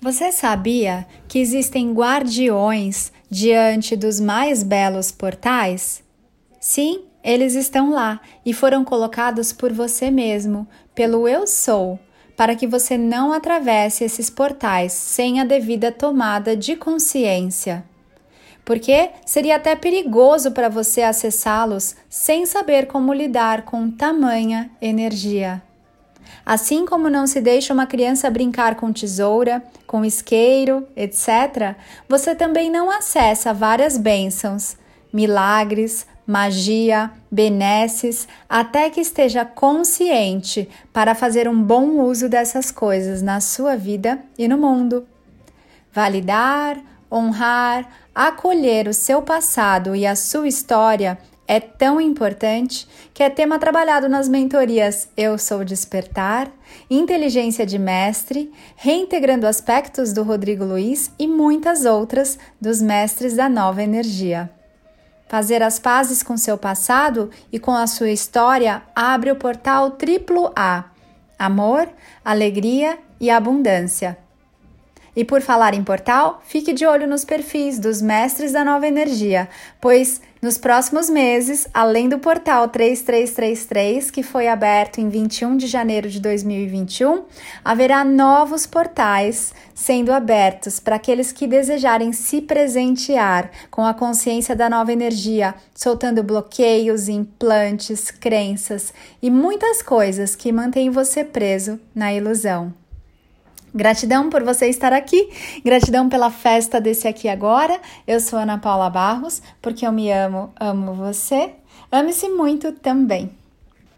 Você sabia que existem guardiões diante dos mais belos portais? Sim, eles estão lá e foram colocados por você mesmo, pelo Eu Sou, para que você não atravesse esses portais sem a devida tomada de consciência. Porque seria até perigoso para você acessá-los sem saber como lidar com tamanha energia. Assim como não se deixa uma criança brincar com tesoura, com isqueiro, etc., você também não acessa várias bênçãos, milagres, magia, benesses, até que esteja consciente para fazer um bom uso dessas coisas na sua vida e no mundo. Validar, honrar, acolher o seu passado e a sua história é tão importante que é tema trabalhado nas mentorias Eu Sou Despertar, Inteligência de Mestre, Reintegrando Aspectos do Rodrigo Luiz e muitas outras dos mestres da nova energia. Fazer as pazes com seu passado e com a sua história abre o portal triplo A: amor, alegria e abundância. E por falar em portal, fique de olho nos perfis dos mestres da nova energia, pois nos próximos meses, além do portal 3333, que foi aberto em 21 de janeiro de 2021, haverá novos portais sendo abertos para aqueles que desejarem se presentear com a consciência da nova energia, soltando bloqueios, implantes, crenças e muitas coisas que mantêm você preso na ilusão. Gratidão por você estar aqui, gratidão pela festa desse aqui agora. Eu sou Ana Paula Barros, porque eu me amo, amo você. Ame-se muito também.